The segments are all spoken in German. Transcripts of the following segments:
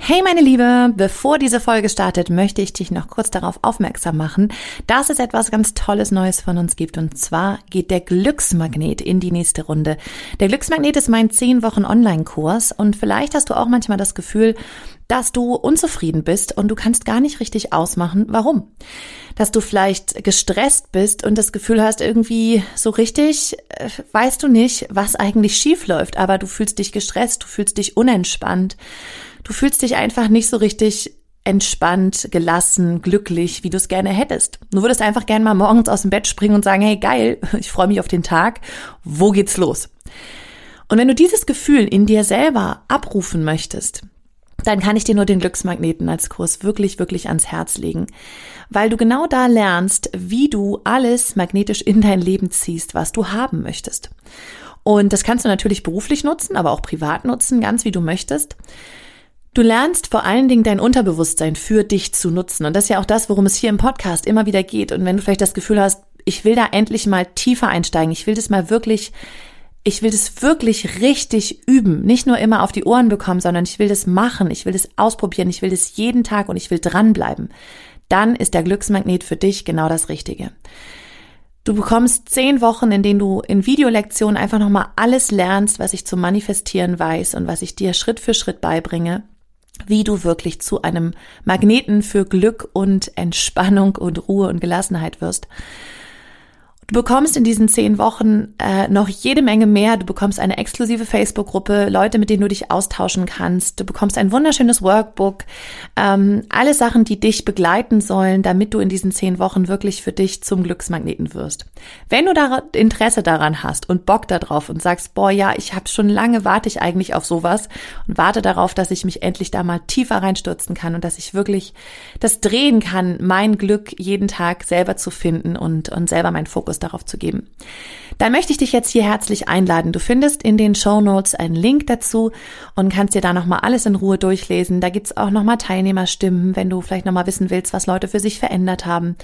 Hey meine Liebe, bevor diese Folge startet, möchte ich dich noch kurz darauf aufmerksam machen, dass es etwas ganz Tolles Neues von uns gibt. Und zwar geht der Glücksmagnet in die nächste Runde. Der Glücksmagnet ist mein 10 Wochen Online-Kurs und vielleicht hast du auch manchmal das Gefühl, dass du unzufrieden bist und du kannst gar nicht richtig ausmachen, warum. Dass du vielleicht gestresst bist und das Gefühl hast, irgendwie so richtig äh, weißt du nicht, was eigentlich schief läuft, aber du fühlst dich gestresst, du fühlst dich unentspannt Du fühlst dich einfach nicht so richtig entspannt, gelassen, glücklich, wie du es gerne hättest. Du würdest einfach gerne mal morgens aus dem Bett springen und sagen, hey geil, ich freue mich auf den Tag, wo geht's los? Und wenn du dieses Gefühl in dir selber abrufen möchtest, dann kann ich dir nur den Glücksmagneten als Kurs wirklich, wirklich ans Herz legen, weil du genau da lernst, wie du alles magnetisch in dein Leben ziehst, was du haben möchtest. Und das kannst du natürlich beruflich nutzen, aber auch privat nutzen, ganz wie du möchtest. Du lernst vor allen Dingen dein Unterbewusstsein für dich zu nutzen. Und das ist ja auch das, worum es hier im Podcast immer wieder geht. Und wenn du vielleicht das Gefühl hast, ich will da endlich mal tiefer einsteigen, ich will das mal wirklich, ich will das wirklich richtig üben, nicht nur immer auf die Ohren bekommen, sondern ich will das machen, ich will das ausprobieren, ich will das jeden Tag und ich will dranbleiben, dann ist der Glücksmagnet für dich genau das Richtige. Du bekommst zehn Wochen, in denen du in Videolektionen einfach nochmal alles lernst, was ich zum Manifestieren weiß und was ich dir Schritt für Schritt beibringe wie du wirklich zu einem Magneten für Glück und Entspannung und Ruhe und Gelassenheit wirst. Du bekommst in diesen zehn Wochen äh, noch jede Menge mehr. Du bekommst eine exklusive Facebook-Gruppe, Leute, mit denen du dich austauschen kannst. Du bekommst ein wunderschönes Workbook. Ähm, alle Sachen, die dich begleiten sollen, damit du in diesen zehn Wochen wirklich für dich zum Glücksmagneten wirst. Wenn du da Interesse daran hast und Bock darauf und sagst, boah, ja, ich habe schon lange, warte ich eigentlich auf sowas und warte darauf, dass ich mich endlich da mal tiefer reinstürzen kann und dass ich wirklich das drehen kann, mein Glück jeden Tag selber zu finden und, und selber meinen Fokus Fokus darauf zu geben. Da möchte ich dich jetzt hier herzlich einladen. Du findest in den Show Notes einen Link dazu und kannst dir da nochmal alles in Ruhe durchlesen. Da gibt's auch nochmal Teilnehmerstimmen, wenn du vielleicht nochmal wissen willst, was Leute für sich verändert haben.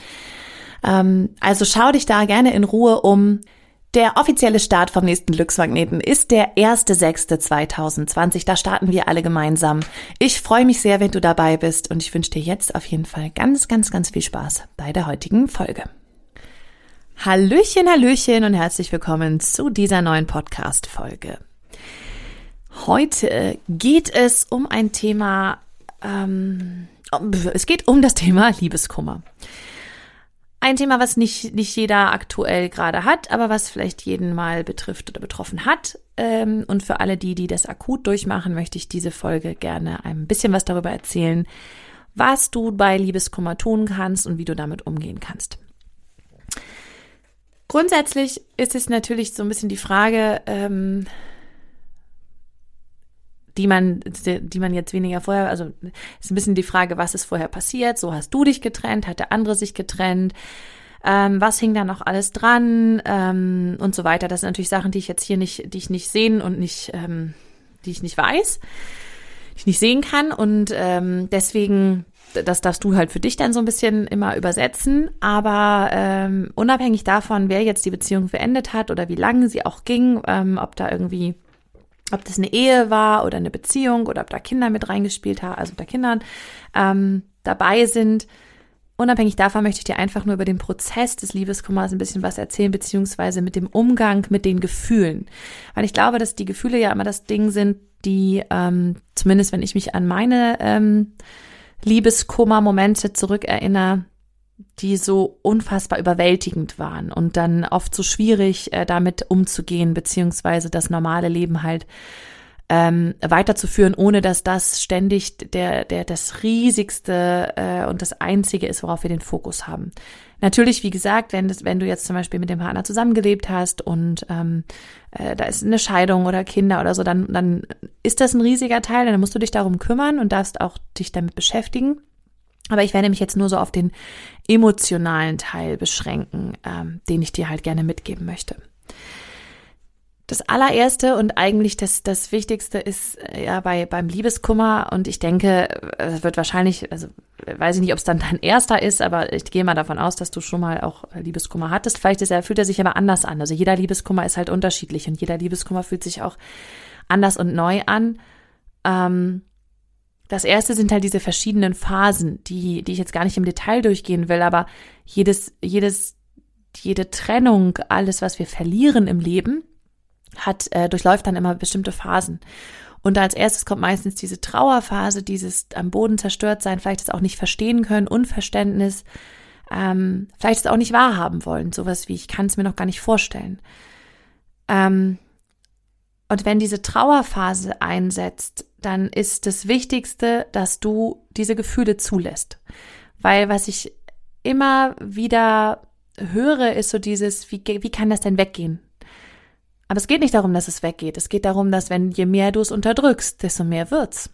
Ähm, also schau dich da gerne in Ruhe um. Der offizielle Start vom nächsten Glücksmagneten ist der 1.6.2020. Da starten wir alle gemeinsam. Ich freue mich sehr, wenn du dabei bist und ich wünsche dir jetzt auf jeden Fall ganz, ganz, ganz viel Spaß bei der heutigen Folge. Hallöchen, Hallöchen und herzlich willkommen zu dieser neuen Podcast-Folge. Heute geht es um ein Thema, ähm, es geht um das Thema Liebeskummer. Ein Thema, was nicht, nicht jeder aktuell gerade hat, aber was vielleicht jeden mal betrifft oder betroffen hat. Ähm, und für alle die, die das akut durchmachen, möchte ich diese Folge gerne ein bisschen was darüber erzählen, was du bei Liebeskummer tun kannst und wie du damit umgehen kannst. Grundsätzlich ist es natürlich so ein bisschen die Frage, ähm, die man, die man jetzt weniger vorher, also ist ein bisschen die Frage, was ist vorher passiert? So hast du dich getrennt, hat der andere sich getrennt? Ähm, was hing da noch alles dran ähm, und so weiter. Das sind natürlich Sachen, die ich jetzt hier nicht, die ich nicht sehen und nicht, ähm, die ich nicht weiß, die ich nicht sehen kann und ähm, deswegen das darfst du halt für dich dann so ein bisschen immer übersetzen. Aber ähm, unabhängig davon, wer jetzt die Beziehung beendet hat oder wie lange sie auch ging, ähm, ob da irgendwie, ob das eine Ehe war oder eine Beziehung oder ob da Kinder mit reingespielt haben, also ob da Kinder ähm, dabei sind. Unabhängig davon möchte ich dir einfach nur über den Prozess des Liebeskummers ein bisschen was erzählen, beziehungsweise mit dem Umgang mit den Gefühlen. Weil ich glaube, dass die Gefühle ja immer das Ding sind, die, ähm, zumindest wenn ich mich an meine ähm, Liebeskummer-Momente zurückerinnere, die so unfassbar überwältigend waren und dann oft so schwierig äh, damit umzugehen, beziehungsweise das normale Leben halt ähm, weiterzuführen, ohne dass das ständig der, der, das riesigste äh, und das einzige ist, worauf wir den Fokus haben. Natürlich, wie gesagt, wenn, das, wenn du jetzt zum Beispiel mit dem Partner zusammengelebt hast und ähm, äh, da ist eine Scheidung oder Kinder oder so, dann, dann ist das ein riesiger Teil, dann musst du dich darum kümmern und darfst auch dich damit beschäftigen. Aber ich werde mich jetzt nur so auf den emotionalen Teil beschränken, ähm, den ich dir halt gerne mitgeben möchte. Das allererste und eigentlich das, das Wichtigste ist äh, ja bei, beim Liebeskummer und ich denke, es wird wahrscheinlich, also weiß ich nicht, ob es dann dein erster ist, aber ich gehe mal davon aus, dass du schon mal auch Liebeskummer hattest. Vielleicht ist er, fühlt er sich aber anders an. Also jeder Liebeskummer ist halt unterschiedlich und jeder Liebeskummer fühlt sich auch anders und neu an. Ähm, das erste sind halt diese verschiedenen Phasen, die, die ich jetzt gar nicht im Detail durchgehen will, aber jedes, jedes, jede Trennung, alles, was wir verlieren im Leben, hat, äh, durchläuft dann immer bestimmte Phasen. Und als erstes kommt meistens diese Trauerphase, dieses am Boden zerstört sein, vielleicht das auch nicht verstehen können, Unverständnis, ähm, vielleicht es auch nicht wahrhaben wollen, sowas wie ich kann es mir noch gar nicht vorstellen. Ähm, und wenn diese Trauerphase einsetzt, dann ist das Wichtigste, dass du diese Gefühle zulässt. Weil was ich immer wieder höre, ist so dieses, wie, wie kann das denn weggehen? Aber es geht nicht darum, dass es weggeht. Es geht darum, dass wenn je mehr du es unterdrückst, desto mehr wird's.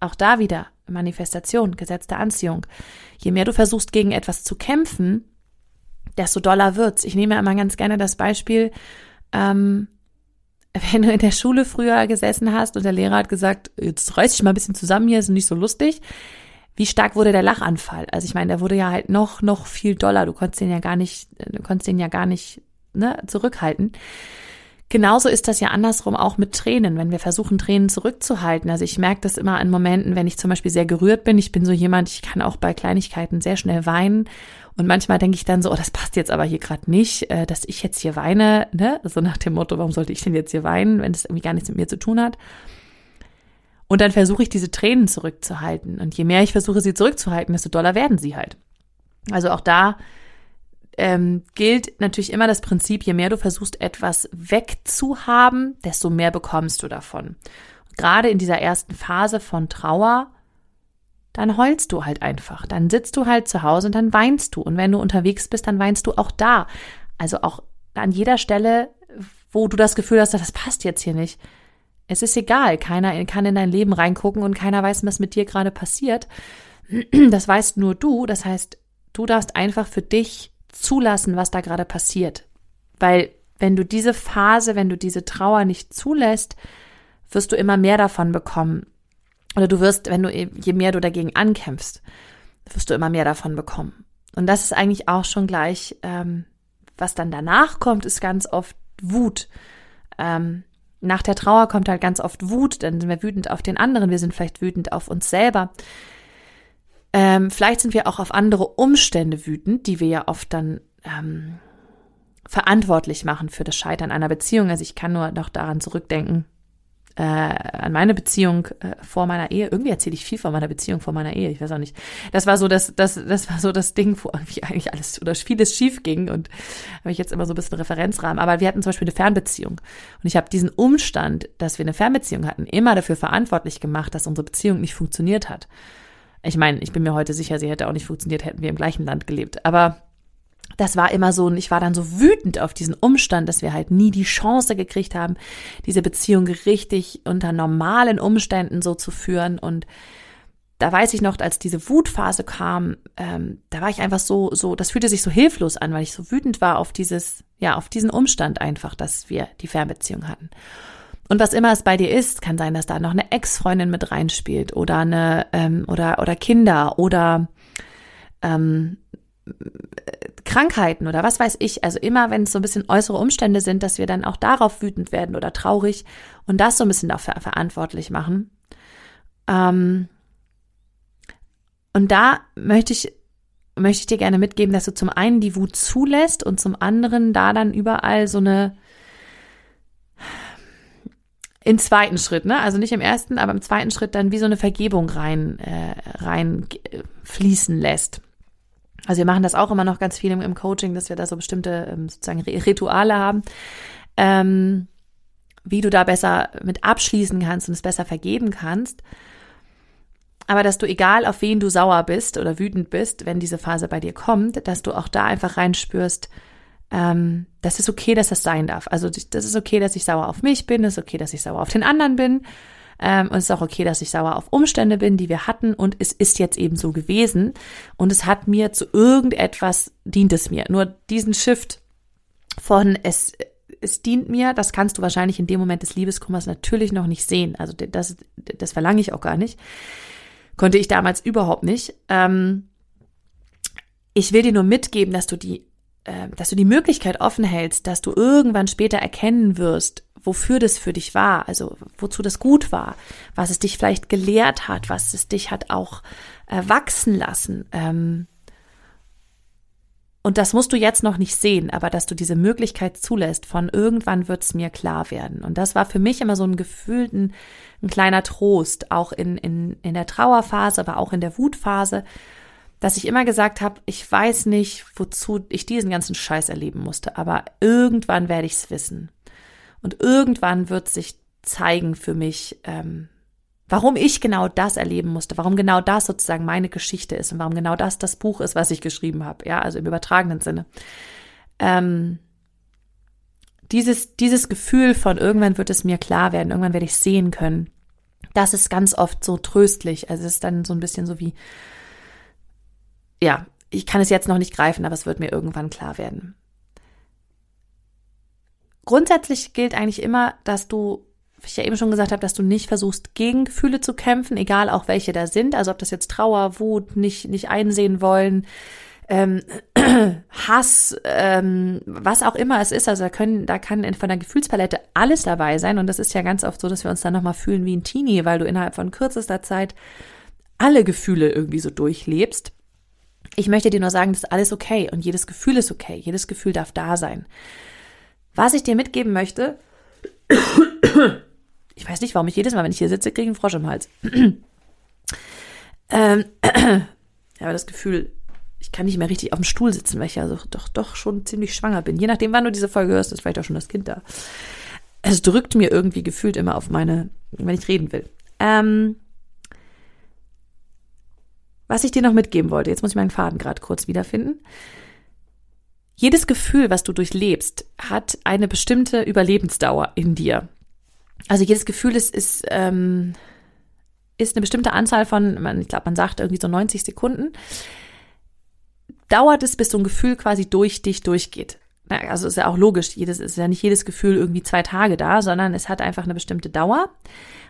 Auch da wieder Manifestation, Gesetz der Anziehung. Je mehr du versuchst, gegen etwas zu kämpfen, desto doller wird's. Ich nehme immer ganz gerne das Beispiel, ähm, wenn du in der Schule früher gesessen hast und der Lehrer hat gesagt, jetzt reiß dich mal ein bisschen zusammen hier, ist nicht so lustig. Wie stark wurde der Lachanfall? Also ich meine, der wurde ja halt noch, noch viel doller. Du konntest den ja gar nicht, du konntest den ja gar nicht ne, zurückhalten. Genauso ist das ja andersrum auch mit Tränen, wenn wir versuchen, Tränen zurückzuhalten. Also ich merke das immer an Momenten, wenn ich zum Beispiel sehr gerührt bin. Ich bin so jemand, ich kann auch bei Kleinigkeiten sehr schnell weinen. Und manchmal denke ich dann so, oh, das passt jetzt aber hier gerade nicht, äh, dass ich jetzt hier weine, ne? So nach dem Motto, warum sollte ich denn jetzt hier weinen, wenn das irgendwie gar nichts mit mir zu tun hat? Und dann versuche ich diese Tränen zurückzuhalten. Und je mehr ich versuche, sie zurückzuhalten, desto doller werden sie halt. Also auch da ähm, gilt natürlich immer das Prinzip, je mehr du versuchst, etwas wegzuhaben, desto mehr bekommst du davon. gerade in dieser ersten Phase von Trauer, dann heulst du halt einfach. Dann sitzt du halt zu Hause und dann weinst du. Und wenn du unterwegs bist, dann weinst du auch da. Also auch an jeder Stelle, wo du das Gefühl hast, das passt jetzt hier nicht. Es ist egal, keiner kann in dein Leben reingucken und keiner weiß, was mit dir gerade passiert. Das weißt nur du. Das heißt, du darfst einfach für dich zulassen, was da gerade passiert. Weil wenn du diese Phase, wenn du diese Trauer nicht zulässt, wirst du immer mehr davon bekommen. Oder du wirst, wenn du, je mehr du dagegen ankämpfst, wirst du immer mehr davon bekommen. Und das ist eigentlich auch schon gleich, ähm, was dann danach kommt, ist ganz oft Wut. Ähm, nach der Trauer kommt halt ganz oft Wut, dann sind wir wütend auf den anderen, wir sind vielleicht wütend auf uns selber. Ähm, vielleicht sind wir auch auf andere Umstände wütend, die wir ja oft dann ähm, verantwortlich machen für das Scheitern einer Beziehung. Also ich kann nur noch daran zurückdenken, äh, an meine Beziehung äh, vor meiner Ehe. Irgendwie erzähle ich viel von meiner Beziehung vor meiner Ehe. Ich weiß auch nicht. Das war so das, das, das war so das Ding, wo irgendwie eigentlich alles oder vieles schief ging und habe ich jetzt immer so ein bisschen Referenzrahmen. Aber wir hatten zum Beispiel eine Fernbeziehung und ich habe diesen Umstand, dass wir eine Fernbeziehung hatten, immer dafür verantwortlich gemacht, dass unsere Beziehung nicht funktioniert hat. Ich meine, ich bin mir heute sicher, sie hätte auch nicht funktioniert, hätten wir im gleichen Land gelebt. Aber das war immer so, und ich war dann so wütend auf diesen Umstand, dass wir halt nie die Chance gekriegt haben, diese Beziehung richtig unter normalen Umständen so zu führen. Und da weiß ich noch, als diese Wutphase kam, ähm, da war ich einfach so, so, das fühlte sich so hilflos an, weil ich so wütend war auf dieses, ja, auf diesen Umstand einfach, dass wir die Fernbeziehung hatten. Und was immer es bei dir ist, kann sein, dass da noch eine Ex-Freundin mit reinspielt oder eine ähm, oder oder Kinder oder ähm, Krankheiten oder was weiß ich. Also immer, wenn es so ein bisschen äußere Umstände sind, dass wir dann auch darauf wütend werden oder traurig und das so ein bisschen dafür verantwortlich machen. Ähm, und da möchte ich möchte ich dir gerne mitgeben, dass du zum einen die Wut zulässt und zum anderen da dann überall so eine im zweiten Schritt, ne? Also nicht im ersten, aber im zweiten Schritt dann wie so eine Vergebung rein, äh, rein äh, fließen lässt. Also wir machen das auch immer noch ganz viel im, im Coaching, dass wir da so bestimmte ähm, sozusagen Rituale haben, ähm, wie du da besser mit abschließen kannst und es besser vergeben kannst. Aber dass du, egal auf wen du sauer bist oder wütend bist, wenn diese Phase bei dir kommt, dass du auch da einfach reinspürst, ähm, das ist okay, dass das sein darf. Also das ist okay, dass ich sauer auf mich bin, das ist okay, dass ich sauer auf den anderen bin. Ähm, und es ist auch okay, dass ich sauer auf Umstände bin, die wir hatten. Und es ist jetzt eben so gewesen. Und es hat mir zu irgendetwas dient es mir. Nur diesen Shift von es, es dient mir, das kannst du wahrscheinlich in dem Moment des Liebeskummers natürlich noch nicht sehen. Also das, das verlange ich auch gar nicht. Konnte ich damals überhaupt nicht. Ähm, ich will dir nur mitgeben, dass du die, äh, dass du die Möglichkeit offen hältst, dass du irgendwann später erkennen wirst, wofür das für dich war, also wozu das gut war, was es dich vielleicht gelehrt hat, was es dich hat auch äh, wachsen lassen. Ähm, und das musst du jetzt noch nicht sehen, aber dass du diese Möglichkeit zulässt, von irgendwann wird es mir klar werden. Und das war für mich immer so ein gefühlten, ein kleiner Trost, auch in, in, in der Trauerphase, aber auch in der Wutphase, dass ich immer gesagt habe, ich weiß nicht, wozu ich diesen ganzen Scheiß erleben musste, aber irgendwann werde ich es wissen. Und irgendwann wird sich zeigen für mich, ähm, warum ich genau das erleben musste, warum genau das sozusagen meine Geschichte ist und warum genau das das Buch ist, was ich geschrieben habe, ja, also im übertragenen Sinne. Ähm, dieses, dieses Gefühl von irgendwann wird es mir klar werden, irgendwann werde ich sehen können, das ist ganz oft so tröstlich. Also es ist dann so ein bisschen so wie, ja, ich kann es jetzt noch nicht greifen, aber es wird mir irgendwann klar werden. Grundsätzlich gilt eigentlich immer, dass du wie ich ja eben schon gesagt habe, dass du nicht versuchst, gegen Gefühle zu kämpfen, egal auch welche da sind. Also ob das jetzt Trauer, Wut, nicht, nicht einsehen wollen, ähm, Hass, ähm, was auch immer es ist. Also da können, da kann von der Gefühlspalette alles dabei sein. Und das ist ja ganz oft so, dass wir uns dann nochmal fühlen wie ein Teenie, weil du innerhalb von kürzester Zeit alle Gefühle irgendwie so durchlebst. Ich möchte dir nur sagen, das ist alles okay und jedes Gefühl ist okay. Jedes Gefühl darf da sein. Was ich dir mitgeben möchte, ich weiß nicht, warum ich jedes Mal, wenn ich hier sitze, kriege einen Frosch im Hals. ähm, ich habe das Gefühl, ich kann nicht mehr richtig auf dem Stuhl sitzen, weil ich ja so, doch, doch schon ziemlich schwanger bin. Je nachdem, wann du diese Folge hörst, ist vielleicht auch schon das Kind da. Es drückt mir irgendwie gefühlt immer auf meine, wenn ich reden will. Ähm, was ich dir noch mitgeben wollte, jetzt muss ich meinen Faden gerade kurz wiederfinden. Jedes Gefühl, was du durchlebst, hat eine bestimmte Überlebensdauer in dir. Also jedes Gefühl ist, ist, ähm, ist eine bestimmte Anzahl von, ich glaube, man sagt irgendwie so 90 Sekunden. Dauert es, bis so ein Gefühl quasi durch dich durchgeht. Also ist ja auch logisch, jedes ist ja nicht jedes Gefühl irgendwie zwei Tage da, sondern es hat einfach eine bestimmte Dauer.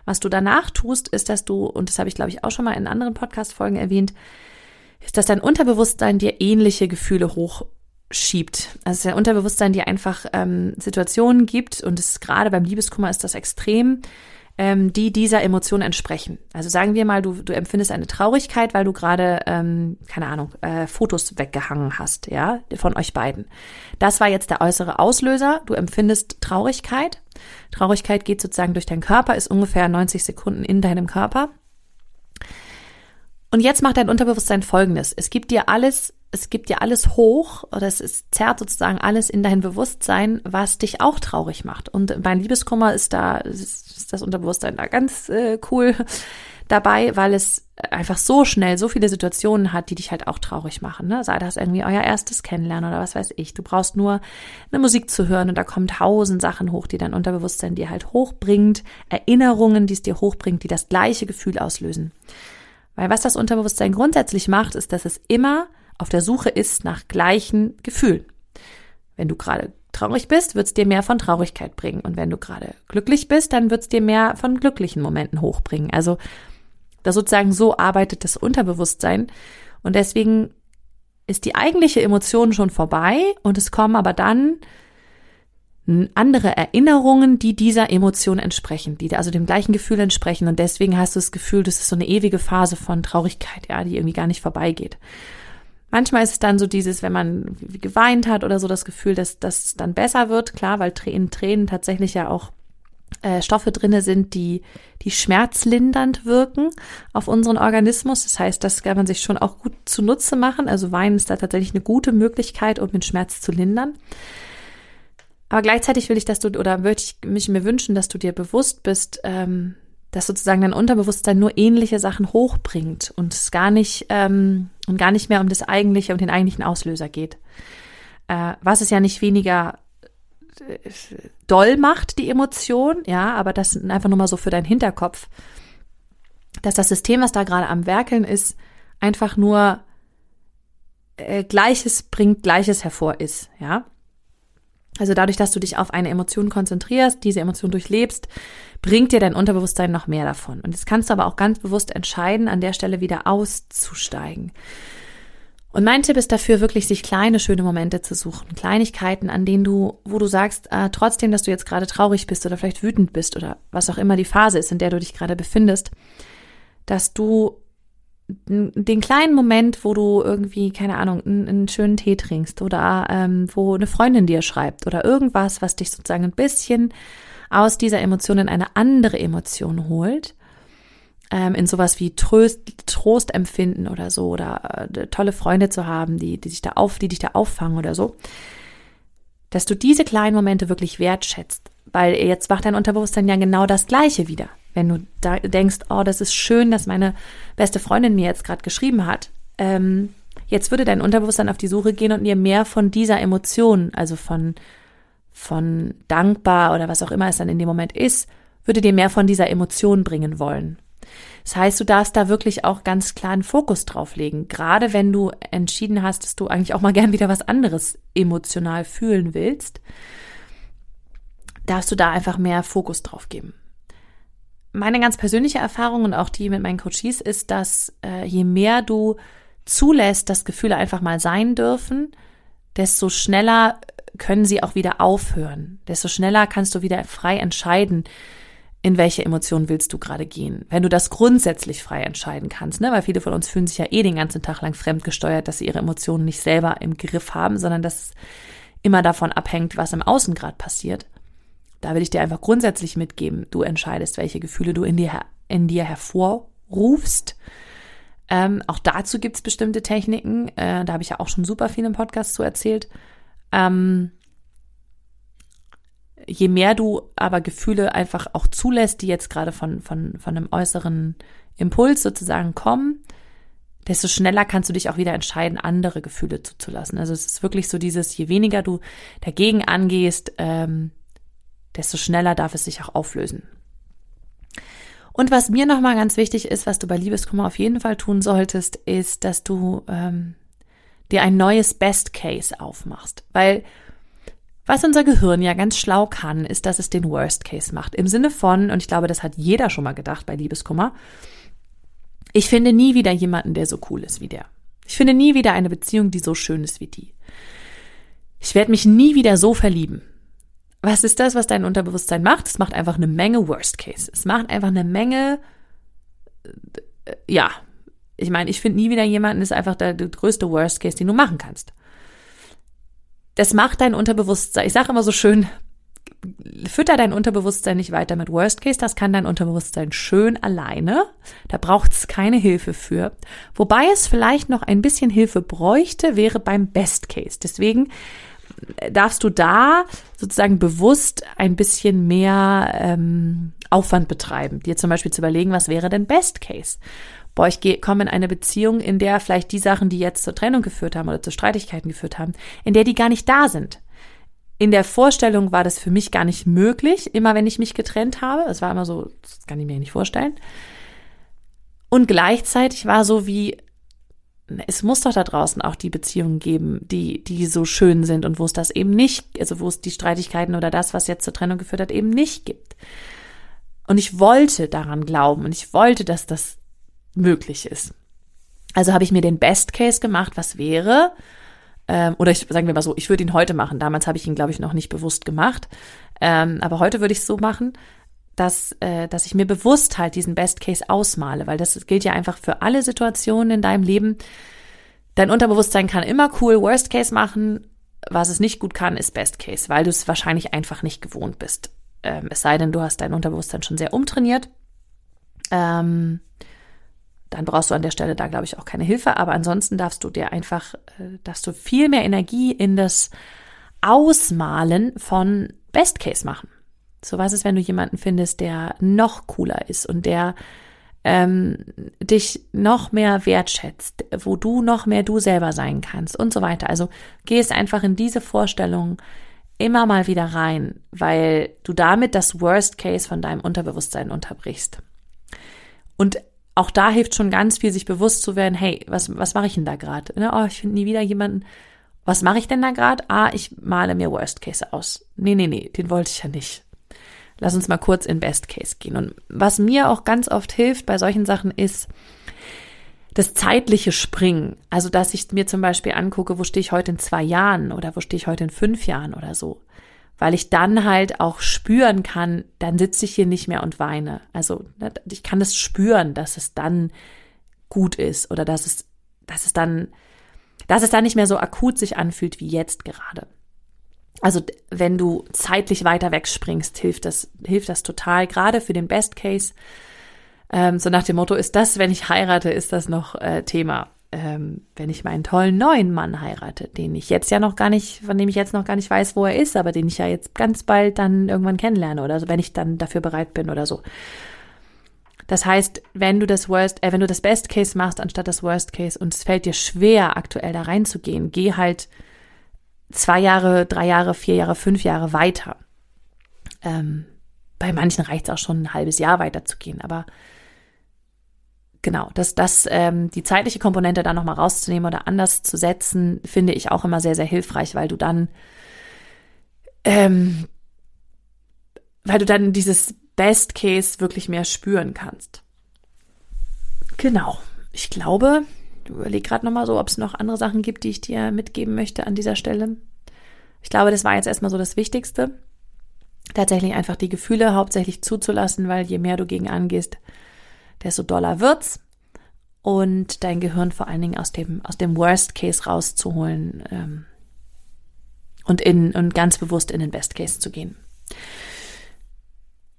Was du danach tust, ist, dass du, und das habe ich glaube ich auch schon mal in anderen Podcast-Folgen erwähnt, ist, dass dein Unterbewusstsein dir ähnliche Gefühle hoch schiebt. Also der Unterbewusstsein dir einfach ähm, Situationen gibt und es gerade beim Liebeskummer ist das extrem, ähm, die dieser Emotion entsprechen. Also sagen wir mal, du, du empfindest eine Traurigkeit, weil du gerade, ähm, keine Ahnung, äh, Fotos weggehangen hast, ja, von euch beiden. Das war jetzt der äußere Auslöser. Du empfindest Traurigkeit. Traurigkeit geht sozusagen durch deinen Körper, ist ungefähr 90 Sekunden in deinem Körper. Und jetzt macht dein Unterbewusstsein Folgendes. Es gibt dir alles es gibt dir alles hoch oder es ist, zerrt sozusagen alles in dein Bewusstsein, was dich auch traurig macht. Und beim Liebeskummer ist da, ist das Unterbewusstsein da ganz äh, cool dabei, weil es einfach so schnell so viele Situationen hat, die dich halt auch traurig machen. Ne? Sei das irgendwie euer erstes Kennenlernen oder was weiß ich. Du brauchst nur eine Musik zu hören und da kommen tausend Sachen hoch, die dein Unterbewusstsein dir halt hochbringt, Erinnerungen, die es dir hochbringt, die das gleiche Gefühl auslösen. Weil was das Unterbewusstsein grundsätzlich macht, ist, dass es immer auf der Suche ist nach gleichen Gefühlen. Wenn du gerade traurig bist, wird es dir mehr von Traurigkeit bringen. Und wenn du gerade glücklich bist, dann wird es dir mehr von glücklichen Momenten hochbringen. Also da sozusagen so arbeitet das Unterbewusstsein. Und deswegen ist die eigentliche Emotion schon vorbei und es kommen aber dann andere Erinnerungen, die dieser Emotion entsprechen, die also dem gleichen Gefühl entsprechen. Und deswegen hast du das Gefühl, das ist so eine ewige Phase von Traurigkeit, ja, die irgendwie gar nicht vorbeigeht. Manchmal ist es dann so dieses, wenn man geweint hat oder so, das Gefühl, dass das dann besser wird. Klar, weil in Tränen tatsächlich ja auch äh, Stoffe drinne sind, die, die schmerzlindernd wirken auf unseren Organismus. Das heißt, das kann man sich schon auch gut zunutze machen. Also Weinen ist da tatsächlich eine gute Möglichkeit, um den Schmerz zu lindern. Aber gleichzeitig will ich, dass du, oder würde ich mich mir wünschen, dass du dir bewusst bist, ähm, dass sozusagen dein Unterbewusstsein nur ähnliche Sachen hochbringt und es gar nicht ähm, und gar nicht mehr um das eigentliche und den eigentlichen Auslöser geht. Äh, was es ja nicht weniger doll macht, die Emotion, ja, aber das einfach nur mal so für deinen Hinterkopf, dass das System, was da gerade am Werkeln ist, einfach nur äh, Gleiches bringt, Gleiches hervor ist, ja. Also dadurch, dass du dich auf eine Emotion konzentrierst, diese Emotion durchlebst, bringt dir dein Unterbewusstsein noch mehr davon. Und jetzt kannst du aber auch ganz bewusst entscheiden, an der Stelle wieder auszusteigen. Und mein Tipp ist dafür, wirklich sich kleine, schöne Momente zu suchen. Kleinigkeiten, an denen du, wo du sagst, äh, trotzdem, dass du jetzt gerade traurig bist oder vielleicht wütend bist oder was auch immer die Phase ist, in der du dich gerade befindest, dass du den kleinen Moment, wo du irgendwie, keine Ahnung, einen, einen schönen Tee trinkst oder ähm, wo eine Freundin dir schreibt oder irgendwas, was dich sozusagen ein bisschen aus dieser Emotion in eine andere Emotion holt, ähm, in sowas wie Trost, Trost empfinden oder so oder äh, tolle Freunde zu haben, die, die sich da auf, die dich da auffangen oder so, dass du diese kleinen Momente wirklich wertschätzt, weil jetzt macht dein Unterbewusstsein ja genau das Gleiche wieder. Wenn du da denkst, oh, das ist schön, dass meine beste Freundin mir jetzt gerade geschrieben hat. Ähm, jetzt würde dein Unterbewusstsein auf die Suche gehen und dir mehr von dieser Emotion, also von, von dankbar oder was auch immer es dann in dem Moment ist, würde dir mehr von dieser Emotion bringen wollen. Das heißt, du darfst da wirklich auch ganz klar einen Fokus drauf legen. Gerade wenn du entschieden hast, dass du eigentlich auch mal gern wieder was anderes emotional fühlen willst, darfst du da einfach mehr Fokus drauf geben meine ganz persönliche Erfahrung und auch die mit meinen Coaches ist, dass äh, je mehr du zulässt, dass Gefühle einfach mal sein dürfen, desto schneller können sie auch wieder aufhören. Desto schneller kannst du wieder frei entscheiden, in welche Emotionen willst du gerade gehen. Wenn du das grundsätzlich frei entscheiden kannst, ne? weil viele von uns fühlen sich ja eh den ganzen Tag lang fremdgesteuert, dass sie ihre Emotionen nicht selber im Griff haben, sondern dass es immer davon abhängt, was im Außen gerade passiert. Da will ich dir einfach grundsätzlich mitgeben, du entscheidest, welche Gefühle du in dir, in dir hervorrufst. Ähm, auch dazu gibt es bestimmte Techniken. Äh, da habe ich ja auch schon super viel im Podcast zu erzählt. Ähm, je mehr du aber Gefühle einfach auch zulässt, die jetzt gerade von, von, von einem äußeren Impuls sozusagen kommen, desto schneller kannst du dich auch wieder entscheiden, andere Gefühle zuzulassen. Also es ist wirklich so dieses, je weniger du dagegen angehst, ähm, desto schneller darf es sich auch auflösen. Und was mir nochmal ganz wichtig ist, was du bei Liebeskummer auf jeden Fall tun solltest, ist, dass du ähm, dir ein neues Best Case aufmachst. Weil was unser Gehirn ja ganz schlau kann, ist, dass es den Worst Case macht. Im Sinne von, und ich glaube, das hat jeder schon mal gedacht bei Liebeskummer, ich finde nie wieder jemanden, der so cool ist wie der. Ich finde nie wieder eine Beziehung, die so schön ist wie die. Ich werde mich nie wieder so verlieben. Was ist das, was dein Unterbewusstsein macht? Es macht einfach eine Menge Worst Case. Es macht einfach eine Menge, äh, ja, ich meine, ich finde nie wieder jemanden, ist einfach der, der größte Worst Case, den du machen kannst. Das macht dein Unterbewusstsein. Ich sage immer so schön, fütter dein Unterbewusstsein nicht weiter mit Worst Case, das kann dein Unterbewusstsein schön alleine. Da braucht es keine Hilfe für. Wobei es vielleicht noch ein bisschen Hilfe bräuchte, wäre beim Best Case. Deswegen darfst du da sozusagen bewusst ein bisschen mehr ähm, Aufwand betreiben, dir zum Beispiel zu überlegen, was wäre denn Best Case? Boah, ich komme in eine Beziehung, in der vielleicht die Sachen, die jetzt zur Trennung geführt haben oder zu Streitigkeiten geführt haben, in der die gar nicht da sind. In der Vorstellung war das für mich gar nicht möglich, immer wenn ich mich getrennt habe. Es war immer so, das kann ich mir nicht vorstellen. Und gleichzeitig war so wie, es muss doch da draußen auch die Beziehungen geben, die, die so schön sind und wo es das eben nicht, also wo es die Streitigkeiten oder das, was jetzt zur Trennung geführt hat, eben nicht gibt. Und ich wollte daran glauben und ich wollte, dass das möglich ist. Also habe ich mir den Best Case gemacht, was wäre, ähm, oder ich sagen wir mal so, ich würde ihn heute machen. Damals habe ich ihn, glaube ich, noch nicht bewusst gemacht. Ähm, aber heute würde ich es so machen, dass, äh, dass ich mir bewusst halt diesen Best Case ausmale, weil das gilt ja einfach für alle Situationen in deinem Leben. Dein Unterbewusstsein kann immer cool Worst Case machen. Was es nicht gut kann, ist Best Case, weil du es wahrscheinlich einfach nicht gewohnt bist. Ähm, es sei denn, du hast dein Unterbewusstsein schon sehr umtrainiert. Ähm, dann brauchst du an der Stelle da, glaube ich, auch keine Hilfe. Aber ansonsten darfst du dir einfach, äh, darfst du viel mehr Energie in das Ausmalen von Best Case machen. So was ist, wenn du jemanden findest, der noch cooler ist und der ähm, dich noch mehr wertschätzt, wo du noch mehr du selber sein kannst und so weiter. Also gehst einfach in diese Vorstellung, immer mal wieder rein, weil du damit das Worst Case von deinem Unterbewusstsein unterbrichst. Und auch da hilft schon ganz viel, sich bewusst zu werden, hey, was, was mache ich denn da gerade? Ne, oh, ich finde nie wieder jemanden. Was mache ich denn da gerade? Ah, ich male mir Worst Case aus. Nee, nee, nee, den wollte ich ja nicht. Lass uns mal kurz in Best Case gehen. Und was mir auch ganz oft hilft bei solchen Sachen ist, das zeitliche Springen. Also, dass ich mir zum Beispiel angucke, wo stehe ich heute in zwei Jahren oder wo stehe ich heute in fünf Jahren oder so. Weil ich dann halt auch spüren kann, dann sitze ich hier nicht mehr und weine. Also, ne, ich kann das spüren, dass es dann gut ist oder dass es, dass es dann, dass es dann nicht mehr so akut sich anfühlt wie jetzt gerade. Also, wenn du zeitlich weiter wegspringst, hilft das, hilft das total, gerade für den Best Case ähm, so nach dem Motto, ist das, wenn ich heirate, ist das noch äh, Thema. Ähm, wenn ich meinen tollen neuen Mann heirate, den ich jetzt ja noch gar nicht, von dem ich jetzt noch gar nicht weiß, wo er ist, aber den ich ja jetzt ganz bald dann irgendwann kennenlerne oder so, wenn ich dann dafür bereit bin oder so. Das heißt, wenn du das Worst, äh, wenn du das Best Case machst anstatt das Worst Case und es fällt dir schwer, aktuell da reinzugehen, geh halt zwei Jahre, drei Jahre, vier Jahre, fünf Jahre weiter. Ähm, bei manchen reicht es auch schon ein halbes Jahr weiterzugehen, aber genau, dass das ähm, die zeitliche Komponente da nochmal rauszunehmen oder anders zu setzen, finde ich auch immer sehr, sehr hilfreich, weil du dann, ähm, weil du dann dieses Best Case wirklich mehr spüren kannst. Genau. Ich glaube, überlege gerade nochmal so, ob es noch andere Sachen gibt, die ich dir mitgeben möchte an dieser Stelle. Ich glaube, das war jetzt erstmal so das Wichtigste. Tatsächlich einfach die Gefühle hauptsächlich zuzulassen, weil je mehr du gegen angehst, desto doller wird's. Und dein Gehirn vor allen Dingen aus dem, aus dem Worst Case rauszuholen ähm, und, in, und ganz bewusst in den Best Case zu gehen.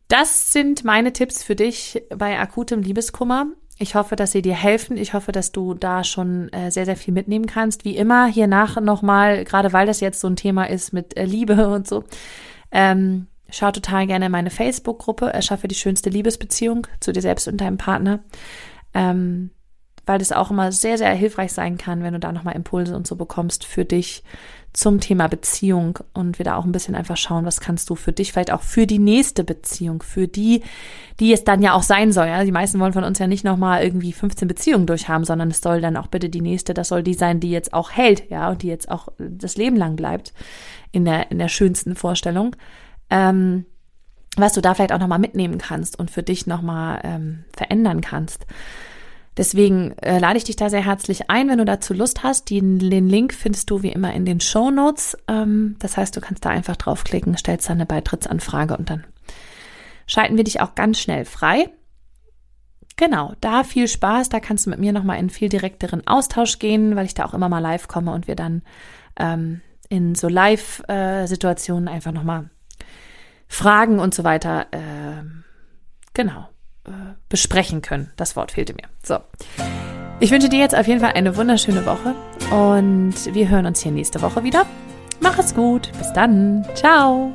Das sind meine Tipps für dich bei akutem Liebeskummer. Ich hoffe, dass sie dir helfen. Ich hoffe, dass du da schon äh, sehr, sehr viel mitnehmen kannst. Wie immer, hier nach nochmal, gerade weil das jetzt so ein Thema ist mit äh, Liebe und so, ähm, schau total gerne in meine Facebook-Gruppe, Erschaffe die schönste Liebesbeziehung zu dir selbst und deinem Partner. Ähm, weil das auch immer sehr, sehr hilfreich sein kann, wenn du da nochmal Impulse und so bekommst für dich zum Thema Beziehung und wir da auch ein bisschen einfach schauen, was kannst du für dich, vielleicht auch für die nächste Beziehung, für die, die es dann ja auch sein soll. Ja? Die meisten wollen von uns ja nicht nochmal irgendwie 15 Beziehungen durchhaben, sondern es soll dann auch bitte die nächste, das soll die sein, die jetzt auch hält, ja, und die jetzt auch das Leben lang bleibt, in der, in der schönsten Vorstellung. Ähm, was du da vielleicht auch nochmal mitnehmen kannst und für dich nochmal ähm, verändern kannst. Deswegen äh, lade ich dich da sehr herzlich ein, wenn du dazu Lust hast. Den, den Link findest du wie immer in den Show Notes. Ähm, das heißt, du kannst da einfach draufklicken, stellst dann eine Beitrittsanfrage und dann schalten wir dich auch ganz schnell frei. Genau, da viel Spaß, da kannst du mit mir nochmal in viel direkteren Austausch gehen, weil ich da auch immer mal live komme und wir dann ähm, in so Live-Situationen äh, einfach nochmal Fragen und so weiter, äh, genau, besprechen können. Das Wort fehlte mir. So. Ich wünsche dir jetzt auf jeden Fall eine wunderschöne Woche und wir hören uns hier nächste Woche wieder. Mach es gut. Bis dann. Ciao.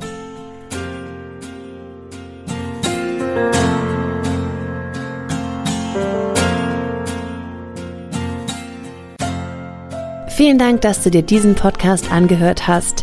Vielen Dank, dass du dir diesen Podcast angehört hast.